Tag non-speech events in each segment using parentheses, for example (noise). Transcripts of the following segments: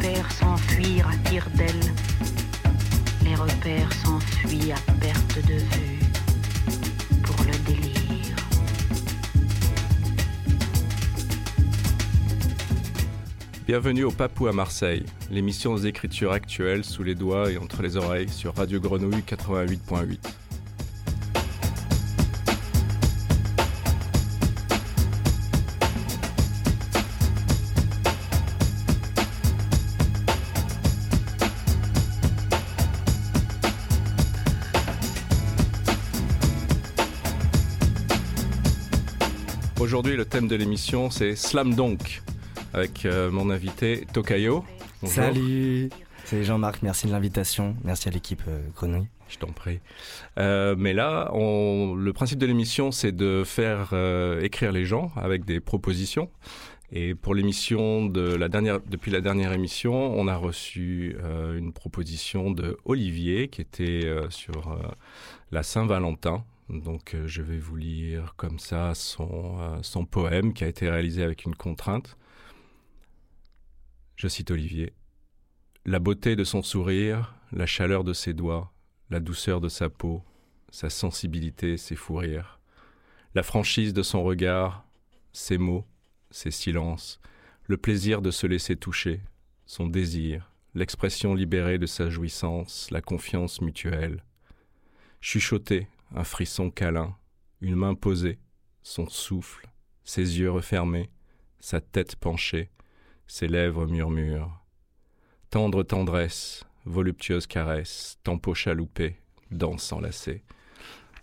repères s'enfuir à tire d'aile. Les repères s'enfuient à perte de vue pour le délire. Bienvenue au Papou à Marseille, l'émission aux écritures actuelles sous les doigts et entre les oreilles sur Radio Grenouille 88.8. Aujourd'hui, le thème de l'émission, c'est Slam Dunk, avec euh, mon invité Tokayo. Bonjour. Salut C'est Jean-Marc, merci de l'invitation. Merci à l'équipe euh, Grenouille. Je t'en prie. Euh, mais là, on, le principe de l'émission, c'est de faire euh, écrire les gens avec des propositions. Et pour l'émission de la dernière, depuis la dernière émission, on a reçu euh, une proposition de Olivier qui était euh, sur euh, la Saint-Valentin. Donc, euh, je vais vous lire comme ça son, euh, son poème qui a été réalisé avec une contrainte. Je cite Olivier. La beauté de son sourire, la chaleur de ses doigts, la douceur de sa peau, sa sensibilité, ses fous rires, la franchise de son regard, ses mots, ses silences, le plaisir de se laisser toucher, son désir, l'expression libérée de sa jouissance, la confiance mutuelle. Chuchoter, un frisson câlin, une main posée, son souffle, ses yeux refermés, sa tête penchée, ses lèvres murmurent. Tendre tendresse, voluptueuse caresse, tempo chaloupé, danse enlacée.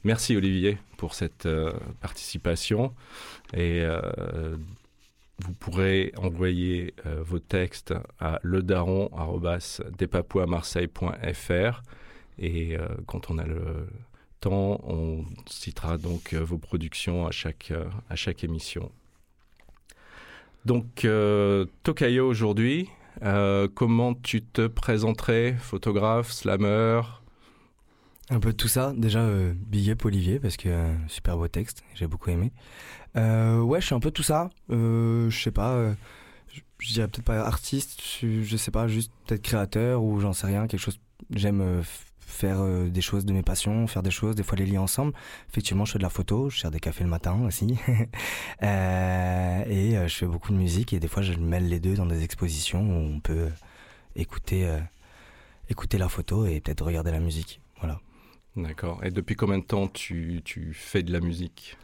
Merci Olivier pour cette euh, participation et euh, vous pourrez envoyer euh, vos textes à ledaron@despapouamarseille.fr et quand on a le temps, on citera donc euh, vos productions à chaque euh, à chaque émission. Donc euh, Tokayo aujourd'hui, euh, comment tu te présenterais, photographe, slammer? Un peu tout ça. Déjà, euh, big up Olivier, parce que super beau texte, j'ai beaucoup aimé. Ouais, je suis un peu tout ça. Je sais pas, je dirais peut-être pas artiste, je, sais pas, juste peut-être créateur ou j'en sais rien, quelque chose. J'aime faire euh, des choses de mes passions, faire des choses, des fois les lier ensemble. Effectivement, je fais de la photo, je sers des cafés le matin aussi. (laughs) Euh, et euh, je fais beaucoup de musique et des fois je mêle les deux dans des expositions où on peut écouter, écouter la photo et peut-être regarder la musique. Voilà. D'accord. Et depuis combien de temps tu, tu fais de la musique?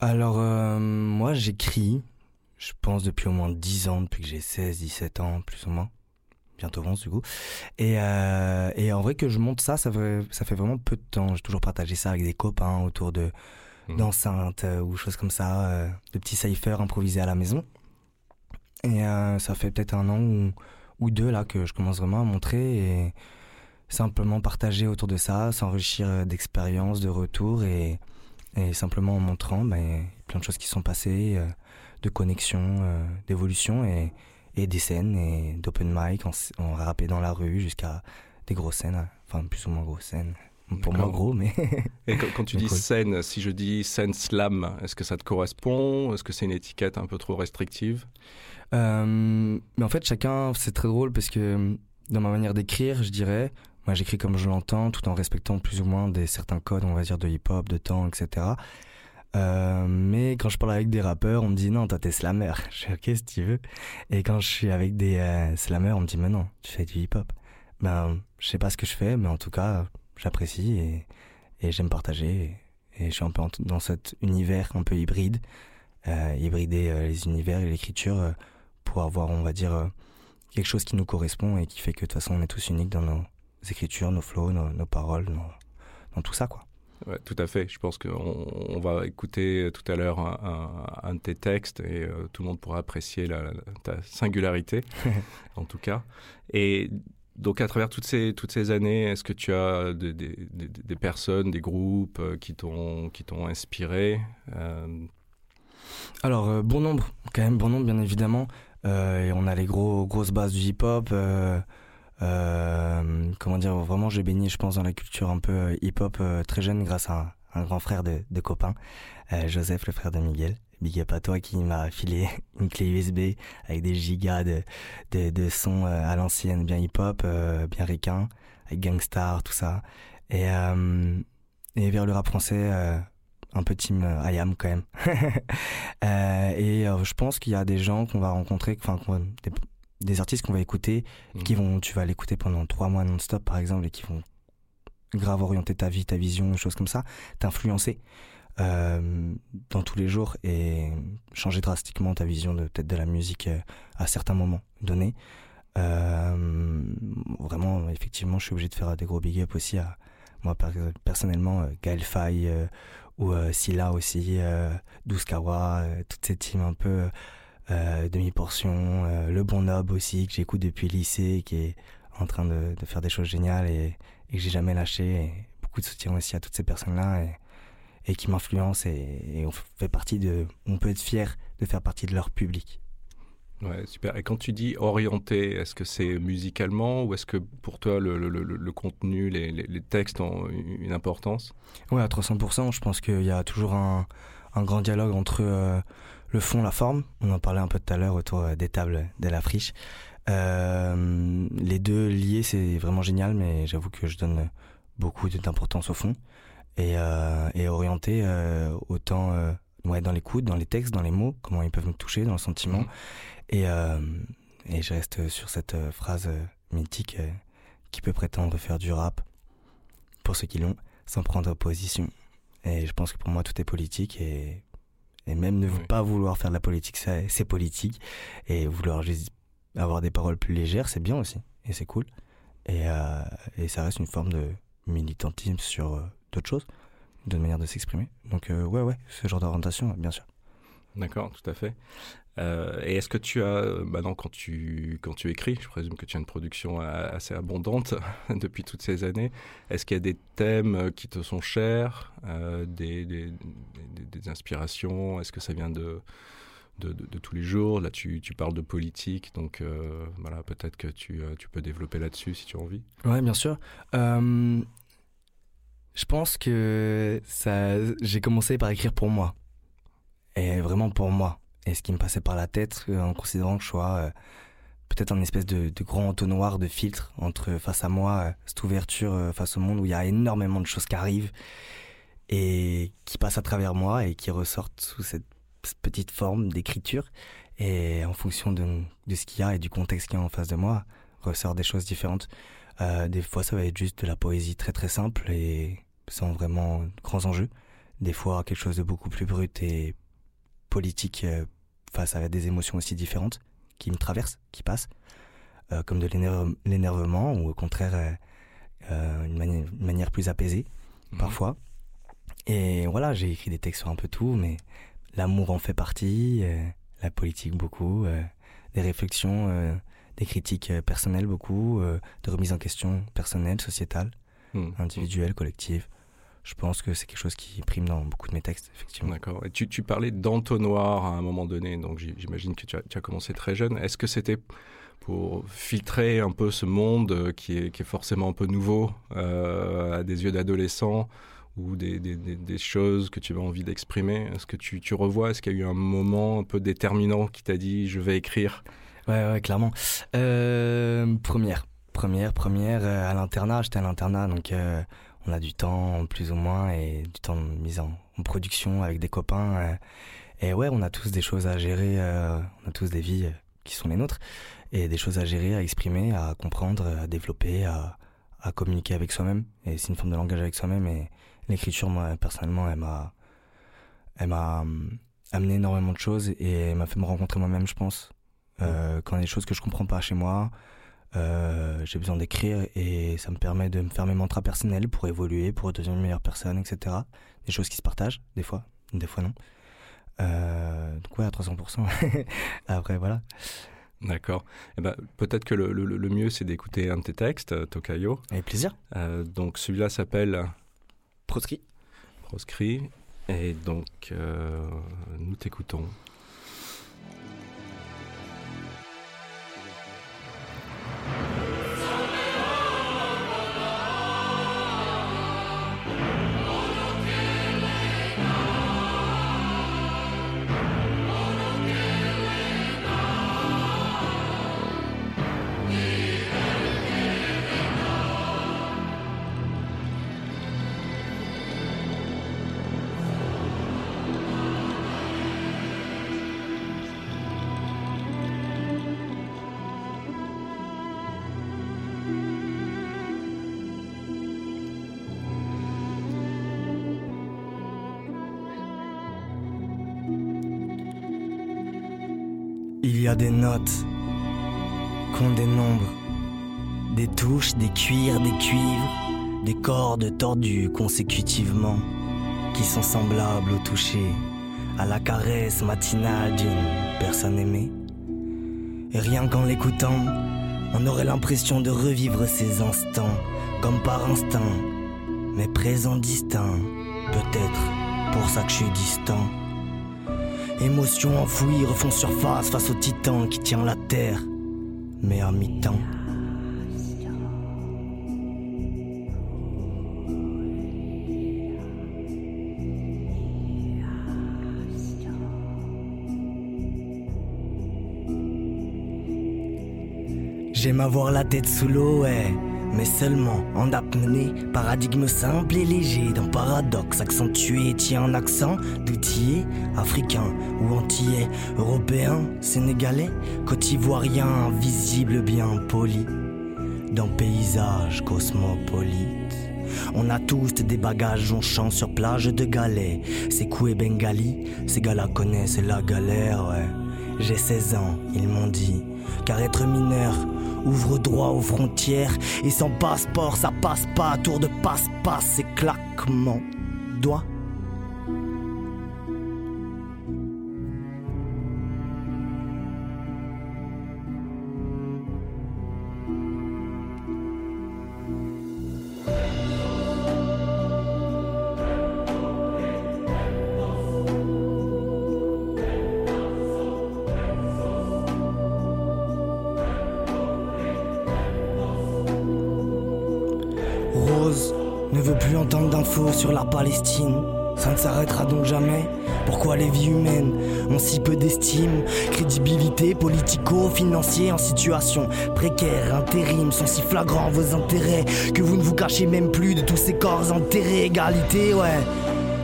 Alors, moi, j'écris, je pense, depuis au moins 10 ans, depuis que j'ai 16, 17 ans, plus ou moins. Bientôt 11, du coup. Et, euh, et en vrai, que je monte ça, ça fait, ça fait vraiment peu de temps. J'ai toujours partagé ça avec des copains autour de Mhm. d'enceintes euh, ou choses comme ça, euh, de petits cyphers improvisés à la maison. Et ça fait peut-être un an ou, ou deux, là, que je commence vraiment à montrer et simplement partager autour de ça, s'enrichir d'expériences, de retours et, et simplement en montrant ben, plein de choses qui sont passées, de connexions, d'évolution et, et des scènes et d'open mic, en, en rappé dans la rue jusqu'à des grosses scènes, hein. enfin plus ou moins grosses scènes. Pour moi gros, mais Et quand, quand tu (laughs) dis cool. scène, si je dis scène slam, est-ce que ça te correspond? Est-ce que c'est une étiquette un peu trop restrictive? Euh, mais en fait, chacun, c'est très drôle parce que dans ma manière d'écrire, je dirais, moi j'écris comme je l'entends, tout en respectant plus ou moins des certains codes, on va dire, de hip-hop, de temps, etc. Euh, mais quand je parle avec des rappeurs, on me dit non, toi t'es slammer. (laughs) Je dis ok si tu veux. Et quand je suis avec des euh, slammers, on me dit mais non, tu fais du hip-hop. Ben, je sais pas ce que je fais, mais en tout cas, j'apprécie et, et j'aime partager. Et, je suis un peu dans cet univers un peu hybride, euh, hybrider euh, les univers et l'écriture pour avoir, on va dire, quelque chose qui nous correspond et qui fait que de toute façon on est tous uniques dans nos écritures, nos flows, nos, paroles, dans tout ça quoi. Ouais, tout à fait. Je pense qu'on on va écouter tout à l'heure un, un- un de tes textes et euh, tout le monde pourra apprécier la, la- ta singularité, (laughs) en tout cas. Et donc, à travers toutes ces, toutes ces années, est-ce que tu as des, des, des, des personnes, des groupes euh, qui t'ont inspiré euh, Alors, euh, bon nombre, quand même bon nombre, bien évidemment. Euh, et on a les gros, grosses bases du hip-hop. Euh, comment dire, vraiment, j'ai baigné, je pense, dans la culture un peu euh, hip-hop euh, très jeune grâce à un, grand frère de, euh, Joseph, le frère de Miguel. Big up à toi qui m'a filé (laughs) une clé USB avec des gigas de, de, sons à l'ancienne, bien hip-hop, bien ricain, avec Gangstar, tout ça. Et, et vers le rap français, un peu team IAM quand même. (laughs) et je pense qu'il y a des gens qu'on va rencontrer, enfin, des artistes qu'on va écouter, mhm. qui vont, tu vas l'écouter pendant trois mois non-stop par exemple, et qui vont grave orienter ta vie, ta vision, des choses comme ça, t'influencer euh, dans tous les jours et changer drastiquement ta vision de peut-être de la musique euh, à certains moments donnés. Euh, vraiment, effectivement, je suis obligé de faire des gros big up aussi à moi personnellement, Gaël Faye ou Silla aussi, Douskawa, toutes ces teams un peu euh, demi-portion, euh, le bon Nob aussi que j'écoute depuis le lycée, qui est en train de, de faire des choses géniales et, et que j'ai jamais lâché. Et beaucoup de soutien aussi à toutes ces personnes-là et, et qui m'influencent et, on fait partie de, on peut être fier de faire partie de leur public. Ouais, super. Et quand tu dis orienté, est-ce que c'est musicalement ou est-ce que pour toi le, le, le, contenu, les, les, textes ont une importance? Ouais, à 300%. Je pense qu'il y a toujours un, un grand dialogue entre euh, le fond, la forme, on en parlait un peu tout à l'heure autour euh, des tables de la friche. Euh, les deux liés, c'est vraiment génial, mais j'avoue que je donne beaucoup d'importance au fond. Et, euh, et orienté euh, autant euh, ouais, dans l'écoute, dans les textes, dans les mots, comment ils peuvent me toucher, dans le sentiment. Mhm. Et, euh, et je reste sur cette phrase mythique qui peut prétendre faire du rap, pour ceux qui l'ont, sans prendre position. Et je pense que pour moi, tout est politique et et même ne pas vouloir faire de la politique, c'est politique. Et vouloir juste avoir des paroles plus légères, c'est bien aussi. Et c'est cool. Et, euh, et, ça reste une forme de militantisme sur euh, d'autres choses, d'autres manière de s'exprimer. Donc euh, ouais, ouais, ce genre d'orientation, bien sûr. D'accord, tout à fait. Euh, et est-ce que tu as, maintenant quand tu, quand tu écris, je présume que tu as une production assez abondante (laughs) depuis toutes ces années, est-ce qu'il y a des thèmes qui te sont chers, euh, des, des, inspirations Est-ce que ça vient de, de, tous les jours? Là, tu, tu, parles de politique, donc euh, voilà, peut-être que tu, euh, tu peux développer là-dessus si tu as envie. Ouais, bien sûr. Euh, je pense que ça, j'ai commencé par écrire pour moi. Et vraiment pour moi. Et ce qui me passait par la tête euh, en considérant que je sois euh, peut-être un espèce de, de, grand entonnoir de filtre entre face à moi euh, cette ouverture face au monde où il y a énormément de choses qui arrivent et qui passent à travers moi et qui ressortent sous cette petite forme d'écriture. Et en fonction de, de ce qu'il y a et du contexte qu'il y a en face de moi ressort des choses différentes. Euh, des fois ça va être juste de la poésie très très simple et sans vraiment grands enjeux. Des fois quelque chose de beaucoup plus brut et politique face à des émotions aussi différentes qui me traversent, qui passent, euh, comme de l'énervement ou au contraire euh, euh une, manière, une, manière, plus apaisée mhm. parfois. Et voilà, j'ai écrit des textes sur un peu tout, mais l'amour en fait partie, euh, la politique beaucoup, euh, des réflexions, des critiques personnelles beaucoup, de remise en question personnelle, sociétale, mhm. individuelle, collective je pense que c'est quelque chose qui prime dans beaucoup de mes textes, effectivement. D'accord. Et tu, tu parlais d'entonnoir à un moment donné, donc j'imagine que tu as, tu as, commencé très jeune. Est-ce que c'était pour filtrer un peu ce monde euh, qui est, qui est forcément un peu nouveau euh, à des yeux d'adolescent ou des, des, des, choses que tu as envie d'exprimer? Est-ce que tu, tu revois? Est-ce qu'il y a eu un moment un peu déterminant qui t'a dit je vais écrire? Ouais, ouais, clairement. Euh, première, première, première euh, à l'internat. J'étais à l'internat, donc on a du temps plus ou moins et du temps mis en, en production avec des copains. Euh, et ouais, on a tous des choses à gérer, euh, on a tous des vies euh, qui sont les nôtres et des choses à gérer, à exprimer, à comprendre, à développer, à, à communiquer avec soi-même. Et c'est une forme de langage avec soi-même. Et l'écriture, moi, personnellement, elle m'a, elle m'a amené énormément de choses et m'a fait me rencontrer moi-même, je pense. Euh, quand il y a des choses que je comprends pas chez moi, euh, j'ai besoin d'écrire et ça me permet de me faire mes mantras personnels pour évoluer, pour devenir une meilleure personne, etc. Des choses qui se partagent, des fois, des fois non. Euh, donc ouais, à 300%. (laughs) Après, voilà. D'accord. Eh ben, peut-être que le, le, le mieux, c'est d'écouter un de tes textes, euh, Tokayo. Avec plaisir. Euh, donc celui-là s'appelle... Proscrit. Proscrit. Et donc, nous t'écoutons. Y a des notes qu'ont des nombres, des touches, des cuirs, des cuivres, des cordes tordues consécutivement, qui sont semblables au toucher, à la caresse matinale d'une personne aimée. Et rien qu'en l'écoutant, on aurait l'impression de revivre ces instants, comme par instinct, mais présent distinct, peut-être pour ça que je suis distant. Émotions enfouies refont surface face au titan qui tient la terre, mais à mi-temps. J'aime avoir la tête sous l'eau, ouais mais seulement en apnée. Paradigme simple et léger d'un paradoxe accentué tient un accent d'outillé, africain ou antillais, européen, sénégalais, côte-ivoirien, visible bien poli, dans paysage cosmopolite. On a tous des bagages chante sur plage de galets. C'est et Bengali, ces gars-là connaissent la galère, ouais. J'ai 16 ans, ils m'ont dit, car être mineur, ouvre droit aux frontières et sans passeport ça passe pas, tour de passe-passe et claquement sur la Palestine. Ça ne s'arrêtera donc jamais. Pourquoi les vies humaines ont si peu d'estime? Crédibilité politico-financier en situation précaire, intérim, sont si flagrants vos intérêts que vous ne vous cachez même plus de tous ces corps enterrés. Égalité, ouais,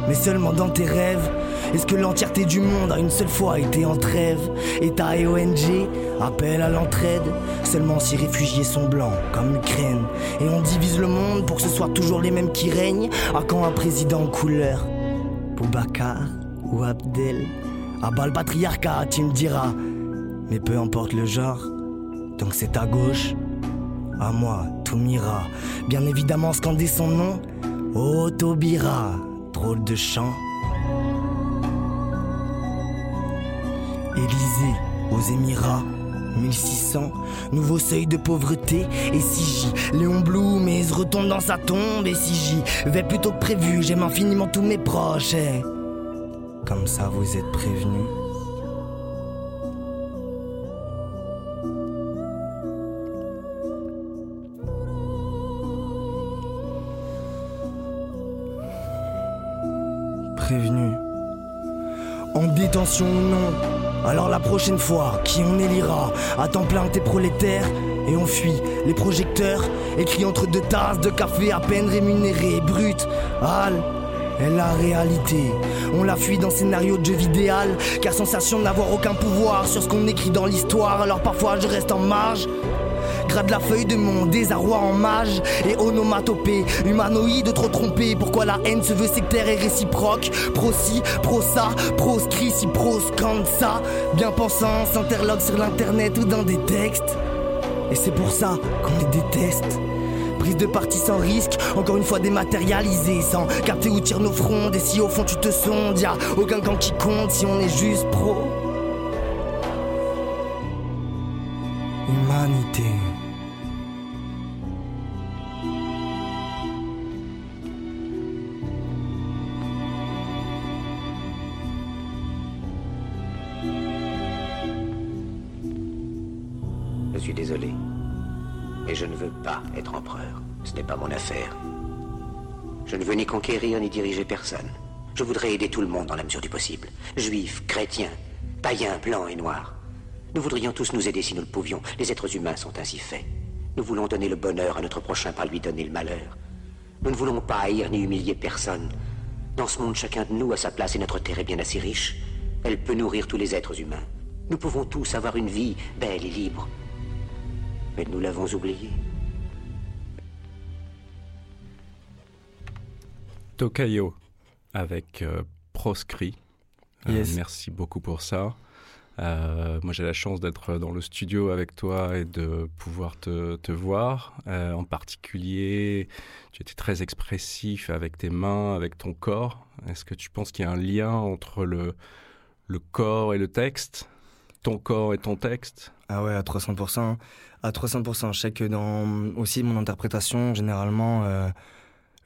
mais seulement dans tes rêves. Est-ce que l'entièreté du monde a une seule fois été en trêve? État et ONG appellent à l'entraide Seulement si réfugiés sont blancs, comme l'Ukraine. Et on divise le monde pour que ce soit toujours les mêmes qui règnent. À quand un président en couleur? Boubacar ou Abdel? À bas le patriarcat, tu me diras. Mais peu importe le genre, donc c'est à gauche. À moi, tout m'ira. Bien évidemment, scander son nom. Otobira, drôle de chant. Élysée aux Émirats. 1600, nouveau seuil de pauvreté. Et si j'y, Léon Blum, mais se retombe dans sa tombe. Et si j'y vais plutôt que prévu, j'aime infiniment tous mes proches. Et comme ça, vous êtes prévenus. Prévenu. En détention ou non, alors la prochaine fois, qui on élira À temps plein tes prolétaires et on fuit les projecteurs écrits entre deux tasses de café à peine rémunérés, brut, hal est la réalité. On la fuit dans scénario de jeu vidéal, car sensation n'avoir aucun pouvoir sur ce qu'on écrit dans l'histoire. Alors parfois je reste en marge Grade la feuille de mon désarroi en mage et onomatopée. Humanoïde trop trompé, pourquoi la haine se veut sectaire et réciproque? Pro-ci, pro-ça, proscrit, si proscande ça. Bien pensant, s'interloque sur l'internet ou dans des textes. Et c'est pour ça qu'on les déteste. Prise de parti sans risque, encore une fois dématérialisée, sans capter où tirent nos frondes. Et si au fond tu te sondes, y'a aucun camp qui compte si on est juste pro. Diriger personne. Je voudrais aider tout le monde dans la mesure du possible. Juifs, chrétiens, païens, blancs et noirs. Nous voudrions tous nous aider si nous le pouvions. Les êtres humains sont ainsi faits. Nous voulons donner le bonheur à notre prochain, pas lui donner le malheur. Nous ne voulons pas haïr ni humilier personne. Dans ce monde, chacun de nous a sa place et notre terre est bien assez riche. Elle peut nourrir tous les êtres humains. Nous pouvons tous avoir une vie belle et libre. Mais nous l'avons oublié. Tokayo avec euh, Proscrit. Euh, merci beaucoup pour ça. Euh, moi, j'ai la chance d'être dans le studio avec toi et de pouvoir te, te voir. Euh, en particulier, tu étais très expressif avec tes mains, avec ton corps. Est-ce que tu penses qu'il y a un lien entre le, le corps et le texte? Ton corps et ton texte? Ah ouais, à 300%. À 300%. Je sais que dans aussi mon interprétation, généralement, euh,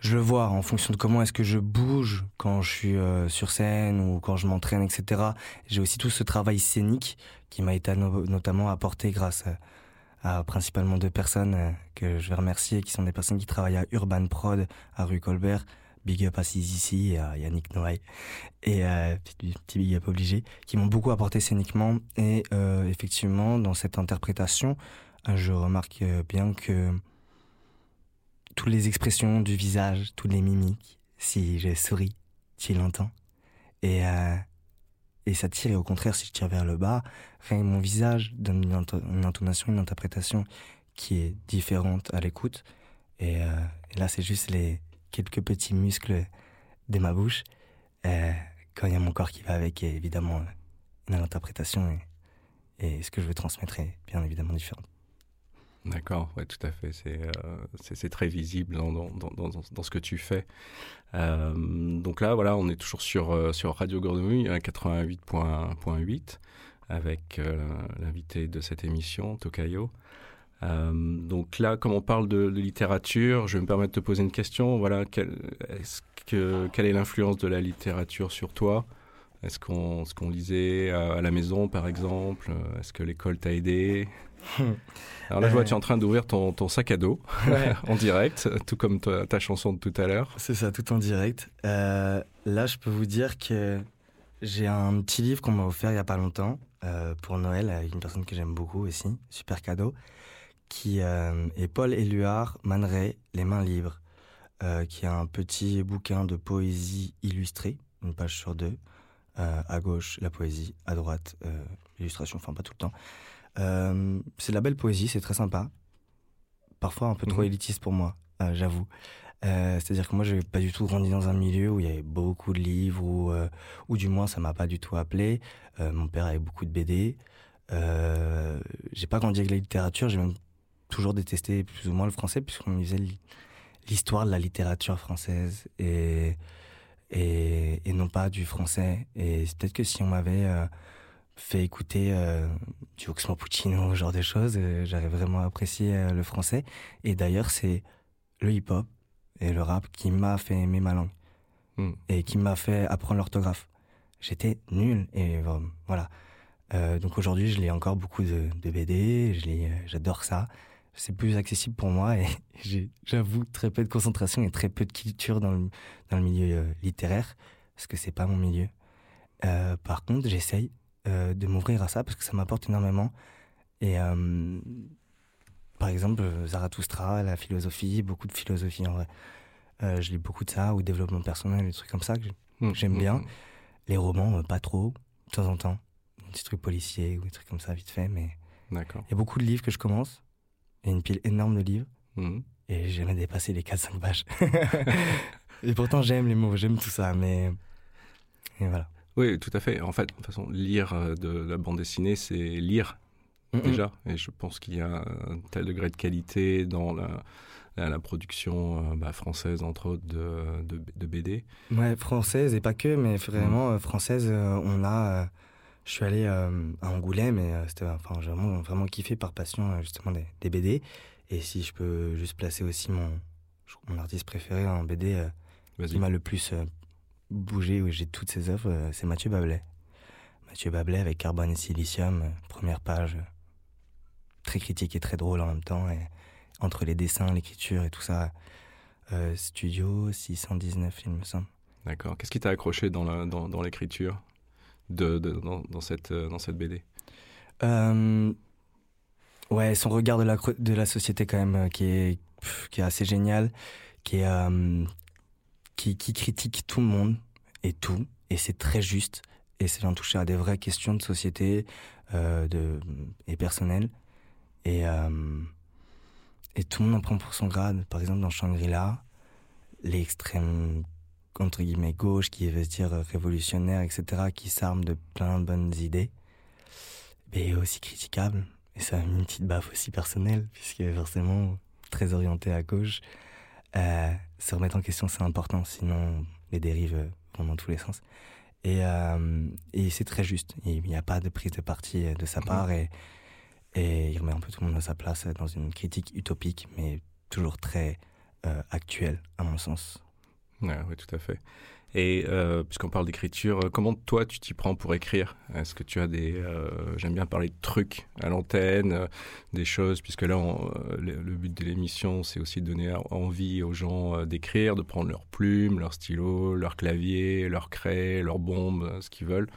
je le vois en fonction de comment est-ce que je bouge quand je suis euh, sur scène ou quand je m'entraîne, etc. J'ai aussi tout ce travail scénique qui m'a été notamment apporté grâce à, principalement deux personnes euh, que je vais remercier, qui sont des personnes qui travaillent à Urban Prod, à rue Colbert. Big up à ici et à Yannick Noailles. Et euh, petit, petit, big up obligé, qui m'ont beaucoup apporté scéniquement. Et effectivement, dans cette interprétation, je remarque bien que toutes les expressions du visage, toutes les mimiques. Si je souris, tu l'entends. Et, euh, et ça tire, et au contraire, si je tire vers le bas, rien mon visage donne une, intonation, une interprétation qui est différente à l'écoute. Et, euh, là, c'est juste les quelques petits muscles de ma bouche. Euh, quand il y a mon corps qui va avec, et évidemment, une interprétation et, et ce que je veux transmettre est bien évidemment différent. D'accord, ouais, tout à fait. C'est euh, très visible dans, dans, dans, dans, ce que tu fais. Euh, donc là, voilà, on est toujours sur, euh, sur Radio Grenouille à 88.8 avec l'invité de cette émission, Tokayo. donc là, comme on parle de, littérature, je vais me permettre de te poser une question. Voilà, quelle, est que, quelle est l'influence de la littérature sur toi? Est-ce qu'on qu'on lisait à, la maison, par exemple Est-ce que l'école t'a aidé (laughs) Alors là, je vois, tu es en train d'ouvrir ton, ton, sac à dos (laughs) en direct, tout comme ta, chanson de tout à l'heure. C'est ça, tout en direct. Euh, là, je peux vous dire que j'ai un petit livre qu'on m'a offert il n'y a pas longtemps euh, pour Noël avec une personne que j'aime beaucoup aussi, super cadeau, qui euh, est Paul Éluard Maneret, Les mains libres, qui est un petit bouquin de poésie illustrée, une page sur deux. À gauche, la poésie, à droite, l'illustration, enfin pas tout le temps. Euh, c'est de la belle poésie, c'est très sympa. Parfois un peu trop mhm. élitiste pour moi, euh, j'avoue. Euh, c'est-à-dire que moi, je n'ai pas du tout grandi dans un milieu où il y avait beaucoup de livres, ou, ou du moins, ça m'a pas du tout appelé. mon père avait beaucoup de BD. Euh, j'ai pas grandi avec la littérature, j'ai même toujours détesté plus ou moins le français, puisqu'on lisait l'histoire de la littérature française et, et, et, non pas du français. Et peut-être que si on m'avait fait écouter euh, du Oxmo Puccino, ce genre de choses. Euh, j'avais vraiment apprécié euh, le français. Et d'ailleurs, c'est le hip-hop et le rap qui m'a fait aimer ma langue. Hmm. Et qui m'a fait apprendre l'orthographe. J'étais nul. Et voilà. donc aujourd'hui, je lis encore beaucoup de, de BD. J'adore ça. C'est plus accessible pour moi. Et (laughs) j'avoue très peu de concentration et très peu de culture dans le, dans le milieu littéraire. Parce que c'est pas mon milieu. par contre, j'essaye euh, de m'ouvrir à ça parce que ça m'apporte énormément. Et euh, par exemple, Zarathustra, la philosophie, beaucoup de philosophie en vrai. Euh, je lis beaucoup de ça, ou développement personnel, des trucs comme ça que mmh, j'aime mmh, bien. Mmh. Les romans, pas trop, de temps en temps. Des petits trucs policiers ou des trucs comme ça, vite fait. Mais il y a beaucoup de livres que je commence. Une pile énorme de livres. Et j'ai jamais dépassé les 4-5 pages. (laughs) et pourtant, j'aime les mots, j'aime tout ça. Mais. Et voilà. Oui, tout à fait. En fait, de toute façon, lire euh, de la bande dessinée, c'est lire déjà. Et je pense qu'il y a un tel degré de qualité dans la, la, production euh, bah, française, entre autres, de, de, BD. Ouais, française et pas que, mais vraiment euh, française, on a. je suis allé à Angoulême et c'était enfin, vraiment, vraiment kiffé par passion justement des, des, BD. Et si je peux juste placer aussi mon, mon artiste préféré en BD qui m'a le plus bouger où j'ai toutes ces œuvres, euh, c'est Mathieu Bablet. Mathieu Bablet avec Carbone et Silicium, euh, première page, euh, très critique et très drôle en même temps. Et entre les dessins, l'écriture et tout ça, studio 619, il me semble. D'accord. Qu'est-ce qui t'a accroché dans, l'écriture? De, dans, cette, dans cette BD Ouais, son regard de la, de la société quand même, qui, est, qui est assez génial, qui qui, critique tout le monde et tout, et c'est très juste, et c'est vient toucher à des vraies questions de société euh, de, et personnelles. Et, euh, et tout le monde en prend pour son grade. Par exemple, dans Shangri-La, l'extrême, entre guillemets, gauche, qui veut dire révolutionnaire, etc., qui s'arme de plein de bonnes idées. et aussi critiquable. Et ça a mis une petite baffe aussi personnelle, puisque forcément, très orienté à gauche, euh, se remettre en question, c'est important, sinon les dérives vont dans tous les sens. Et, euh, et c'est très juste. Il n'y a pas de prise de parti de sa part et, et il remet un peu tout le monde à sa place dans une critique utopique, mais toujours très euh, actuelle, à mon sens. Oui, tout à fait. Et euh, puisqu'on parle d'écriture, euh, comment toi tu t'y prends pour écrire? Est-ce que tu as des... Euh, j'aime bien parler de trucs à l'antenne, des choses, puisque là, le, but de l'émission, c'est aussi de donner envie aux gens d'écrire, de prendre leurs plumes, leurs stylos, leur clavier, leur craie, leurs bombes, ce qu'ils veulent.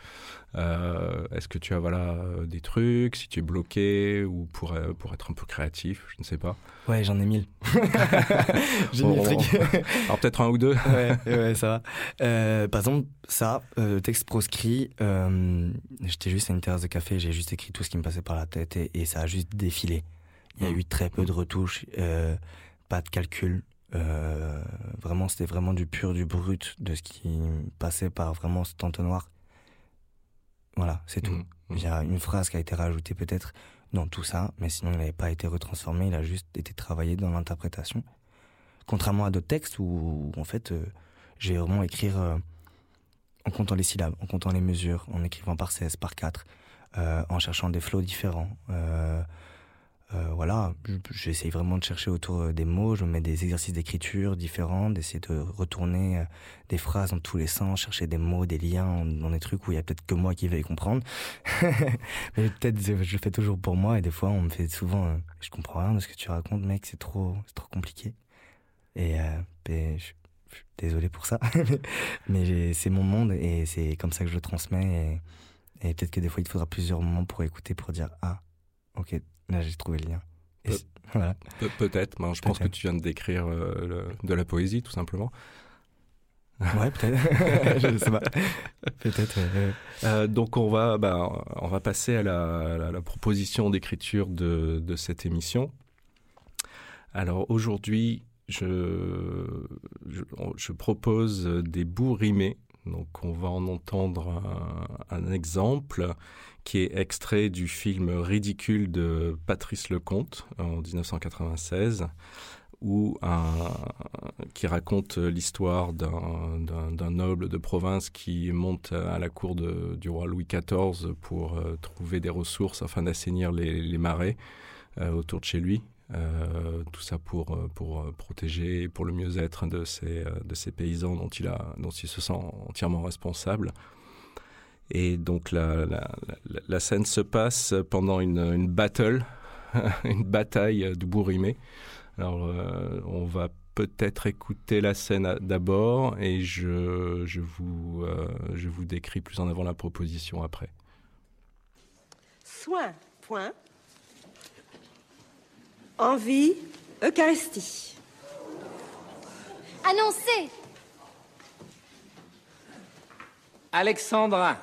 Euh, est-ce que tu as voilà, des trucs, si tu es bloqué ou pour, euh, pour être un peu créatif, je ne sais pas. Ouais, j'en ai mille. (laughs) J'ai mille trucs. Alors peut-être un ou deux. ouais, ouais, ça va. Euh, par exemple, ça, texte proscrit, j'étais juste à une terrasse de café, j'ai juste écrit tout ce qui me passait par la tête et, et ça a juste défilé. Il y a mmh. eu très peu de retouches, pas de calcul. vraiment, c'était vraiment du pur, du brut de ce qui passait par vraiment cet entonnoir voilà, c'est tout. Il y a une phrase qui a été rajoutée peut-être dans tout ça, mais sinon il n'avait pas été retransformé, il a juste été travaillé dans l'interprétation. Contrairement à d'autres textes où, en fait, euh, j'ai vraiment écrire euh, en comptant les syllabes, en comptant les mesures, en écrivant par 16, par 4, euh, en cherchant des flots différents. Euh, voilà, j'essaye vraiment de chercher autour euh, des mots, je mets des exercices d'écriture différents, d'essayer de retourner euh, des phrases dans tous les sens, chercher des mots, des liens dans des trucs où il y a peut-être que moi qui vais les comprendre. (laughs) Mais peut-être je le fais toujours pour moi et des fois on me fait souvent je comprends rien de ce que tu racontes mec, c'est trop c'est trop compliqué. Et, euh, je, suis désolé pour ça. (laughs) Mais c'est mon monde et c'est comme ça que je le transmets et, et peut-être que des fois il te faudra plusieurs moments pour écouter pour dire ah OK, Là, j'ai trouvé le lien. (laughs) Peut-être, mais je pense que tu viens de décrire euh, de la poésie, tout simplement. Ouais, peut-être. (laughs) (laughs) je ne sais pas. Peut-être. Euh, donc on va, bah, on va passer à la, proposition d'écriture de, de, cette émission. Alors aujourd'hui, je, je, je, propose des bouts rimés. Donc on va en entendre un, exemple qui est extrait du film Ridicule de Patrice Lecomte en 1996, où un, qui raconte l'histoire d'un noble de province qui monte à la cour du roi Louis XIV pour euh, trouver des ressources afin d'assainir les, les, marais euh, autour de chez lui. Euh, tout ça pour, pour protéger, pour le mieux-être de ces, de ces paysans dont il, a, dont il se sent entièrement responsable. Et donc la, la, scène se passe pendant une, une battle, (laughs) une bataille de Bourrimé. Alors euh, on va peut-être écouter la scène d'abord et je, je, vous, euh, je vous décris plus en avant la proposition après. Soin, point. Envie, Eucharistie. Annoncez Alexandrin.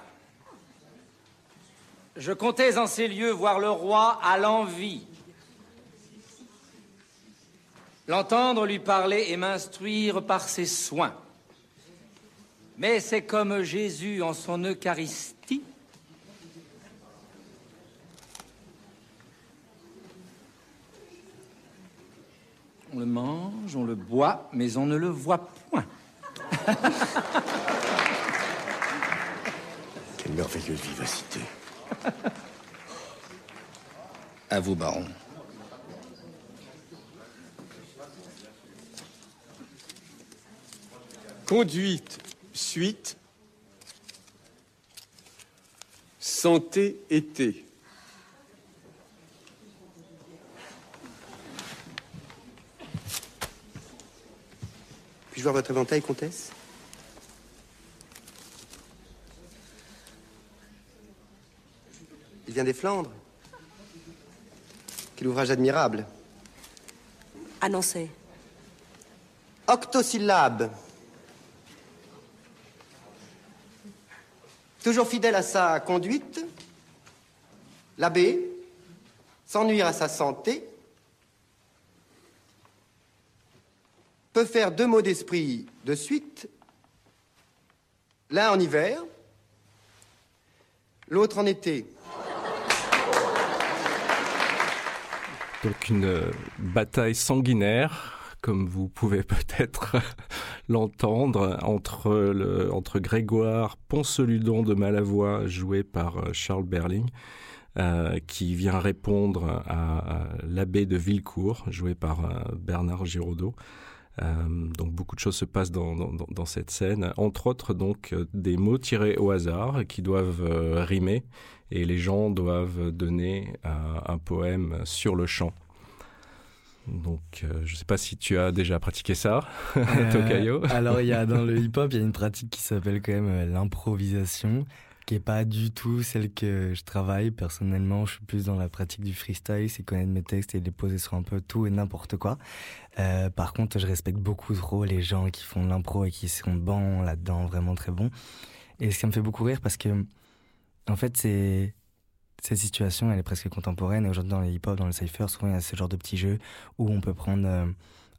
Je comptais en ces lieux voir le roi à l'envie, l'entendre lui parler et m'instruire par ses soins. Mais c'est comme Jésus en son Eucharistie. On le mange, on le boit, mais on ne le voit point. (laughs) Quelle merveilleuse vivacité. À vous, baron. Conduite, suite, santé, été. Voir votre éventail, comtesse vient des Flandres. Quel ouvrage admirable. Annoncé. Octosyllabe. Toujours fidèle à sa conduite, l'abbé, sans nuire à sa santé, peut faire deux mots d'esprit de suite, l'un en hiver, l'autre en été. Donc une euh, bataille sanguinaire, comme vous pouvez (laughs) peut-être l'entendre, entre, Grégoire Ponceludon de Malavoie, joué par euh, Charles Berling, euh, qui vient répondre à, l'abbé de Villecourt, joué par Bernard Giraudot. Euh, donc beaucoup de choses se passent dans, dans, dans cette scène, entre autres donc euh, des mots tirés au hasard qui doivent euh, rimer et les gens doivent donner un poème sur le champ. Donc, euh, je ne sais pas si tu as déjà pratiqué ça, (laughs) Euh, Tokayo. alors, il y a dans le hip-hop, il y a une pratique qui s'appelle quand même euh, l'improvisation, qui est pas du tout celle que je travaille. Personnellement, je suis plus dans la pratique du freestyle, c'est connaître mes textes et les poser sur un peu tout et n'importe quoi. Euh, par contre, je respecte beaucoup trop les gens qui font de l'impro et qui sont bons là-dedans, vraiment très bons. Et ça me fait beaucoup rire parce que, en fait, c'est cette situation, elle est presque contemporaine. Et aujourd'hui, dans les hip-hop, dans le cypher, souvent il y a ce genre de petits jeux où on peut prendre euh,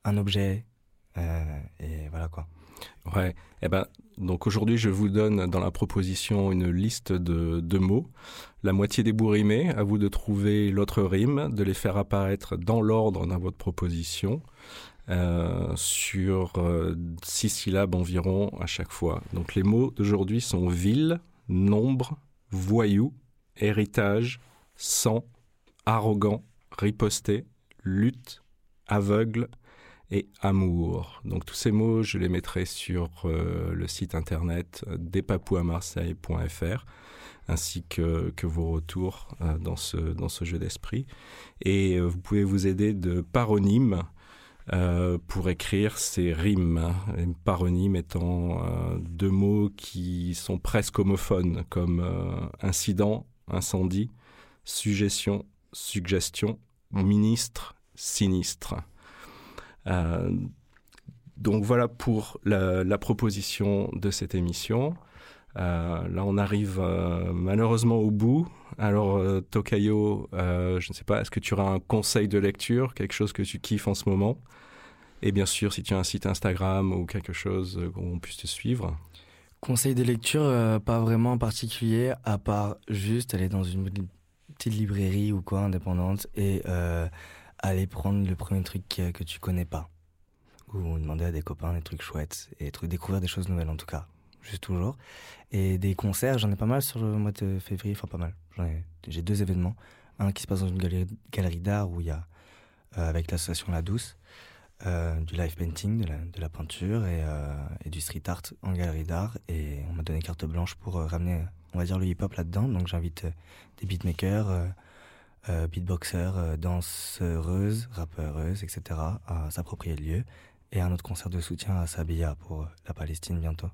un objet euh, et voilà quoi. Ouais. Eh ben, donc aujourd'hui, je vous donne dans la proposition une liste de, de mots. La moitié des bouts rimés, à vous de trouver l'autre rime, de les faire apparaître dans l'ordre dans votre proposition, euh, sur euh, six syllabes environ à chaque fois. Donc les mots d'aujourd'hui sont ville, nombre, voyou, héritage, sang, arrogant, riposté, lutte, aveugle et amour. Donc tous ces mots, je les mettrai sur euh, le site internet despapouamarseille.fr ainsi que, vos retours euh, dans, ce, jeu d'esprit. Et euh, vous pouvez vous aider de paronymes pour écrire ces rimes. Les paronymes étant deux mots qui sont presque homophones, comme incident, incendie, suggestion, suggestion, ministre, sinistre. Euh, donc voilà pour la, proposition de cette émission. Euh, là, on arrive euh, malheureusement au bout. Alors, euh, Tokayo, je ne sais pas, est-ce que tu auras un conseil de lecture, quelque chose que tu kiffes en ce moment? Et bien sûr, si tu as un site Instagram ou quelque chose où on puisse te suivre. Conseil de lecture, pas vraiment en particulier, à part juste aller dans une petite librairie ou quoi, indépendante, et aller prendre le premier truc que, que tu connais pas. Ou demander à des copains des trucs chouettes, et découvrir des choses nouvelles en tout cas, juste toujours. Et des concerts, j'en ai pas mal sur le mois de février, enfin pas mal. J'ai deux événements. Un qui se passe dans une galerie, d'art où il y a, euh, avec l'association La Douce, euh, du live painting, de la, peinture et, euh, et, du street art en galerie d'art. Et on m'a donné carte blanche pour ramener, on va dire, le hip-hop là-dedans. Donc j'invite des beatmakers, euh, beatboxers, danseuses, rappeuses, etc. à s'approprier le lieu. Et un autre concert de soutien à Sabia pour la Palestine bientôt.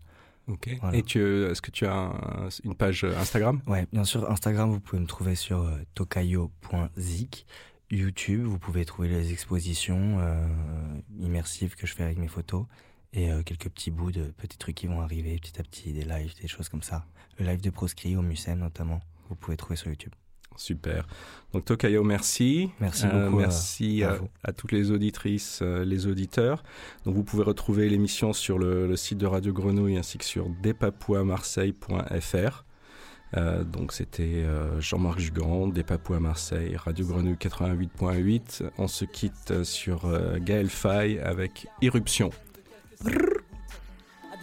Ok. Voilà. Et tu, est-ce que tu as un, une page Instagram? Ouais, bien sûr. Instagram, vous pouvez me trouver sur euh, tokayo.zik. YouTube, vous pouvez trouver les expositions euh, immersives que je fais avec mes photos et euh, quelques petits bouts de petits trucs qui vont arriver petit à petit, des lives, des choses comme ça. Le live de Proscrit au Mucem notamment, vous pouvez trouver sur YouTube. Super. Donc Tokayo, merci. Merci beaucoup. Euh, merci à, à, à, toutes les auditrices, euh, les auditeurs. Donc vous pouvez retrouver l'émission sur le, le, site de Radio Grenouille ainsi que sur despapouamarseille.fr. Euh, donc c'était euh, Jean-Marc Jugand, des Papous à Marseille, Radio Grenouille 88.8. On se quitte sur euh, Gaël Faye avec Irruption.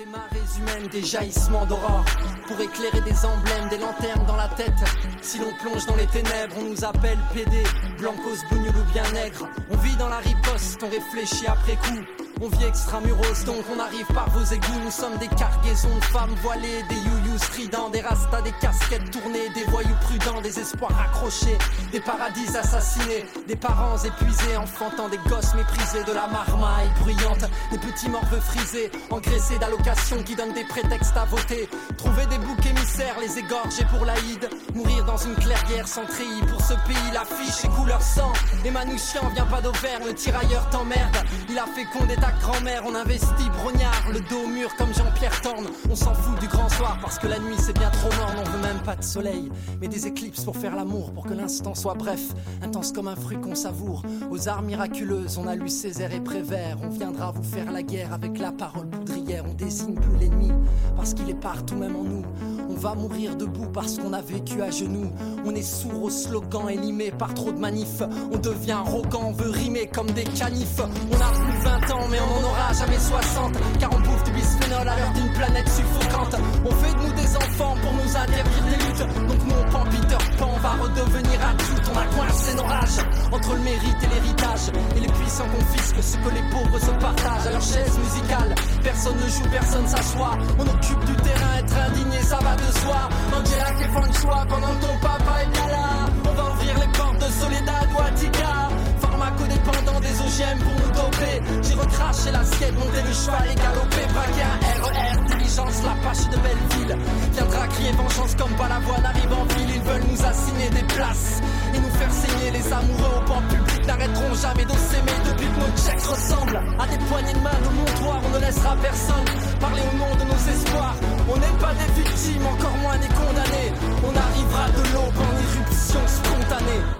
Des marées humaines, des jaillissements d'aurore. Pour éclairer des emblèmes, des lanternes dans la tête. Si l'on plonge dans les ténèbres, on nous appelle PD Blancos, bougnoul ou bien nègre. On vit dans la riposte, on réfléchit après coup on vit extramuros, donc on arrive par vos égouts. Nous sommes des cargaisons de femmes voilées, des youyous stridents, des rastas, des casquettes tournées, des voyous prudents, des espoirs accrochés, des paradis assassinés, des parents épuisés, enfantant des gosses méprisés, de la marmaille bruyante, des petits morveux frisés, engraissés d'allocations qui donnent des prétextes à voter. Trouver des boucs émissaires, les égorger pour l'Aïd, mourir dans une clairière sans treillis pour ce pays, l'affiche et couleur sang. Les Manouchians, vient pas d'Auvergne, le tirailleur t'emmerde, il a fécondé ta grand-mère, on investit brognard, le dos mur comme Jean-Pierre Torne. On s'en fout du grand soir parce que la nuit c'est bien trop morne, on veut même pas de soleil, mais des éclipses pour faire l'amour, pour que l'instant soit bref, intense comme un fruit qu'on savoure. Aux arts miraculeuses, on a lu Césaire et Prévert, on viendra vous faire la guerre avec la parole on désigne plus l'ennemi parce qu'il est partout même en nous. On va mourir debout parce qu'on a vécu à genoux. On est sourd aux slogans élimés par trop de manifs. On devient arrogant, on veut rimer comme des canifs. On a plus 20 ans, mais on n'en aura jamais 60. Car on bouffe du bisphénol à l'heure d'une planète suffocante. On fait de nous des enfants pour nous interdire des luttes. Donc nous, on Peter Pan, on va redevenir adulte. On a coincé nos rages entre le mérite et l'héritage. Et les puissants confisquent ce que les pauvres se partagent à leur chaise musicale. Personne ne joue, personne s'assoit. On occupe du terrain, être indigné, ça va de soi. Angela qui font le choix pendant que ton papa est pas là. On va ouvrir les portes de Soledad ou Attica. Pharmacodépendant des OGM pour nous doper. J'ai recraché l'assiette, monté le cheval et galopé. Braqué un RER, diligence, la pâche de Belleville. Viendra crier vengeance comme pas la voix n'arrive en ville. Ils veulent nous assigner des places et nous faire saigner. Les amoureux au banc public n'arrêteront jamais de s'aimer depuis que nos checks ressemblent à des poignées de main de montoir. On ne laissera personne parler au nom de nos espoirs. On n'est pas des victimes, encore moins des condamnés. On arrivera de l'aube en éruption spontanée.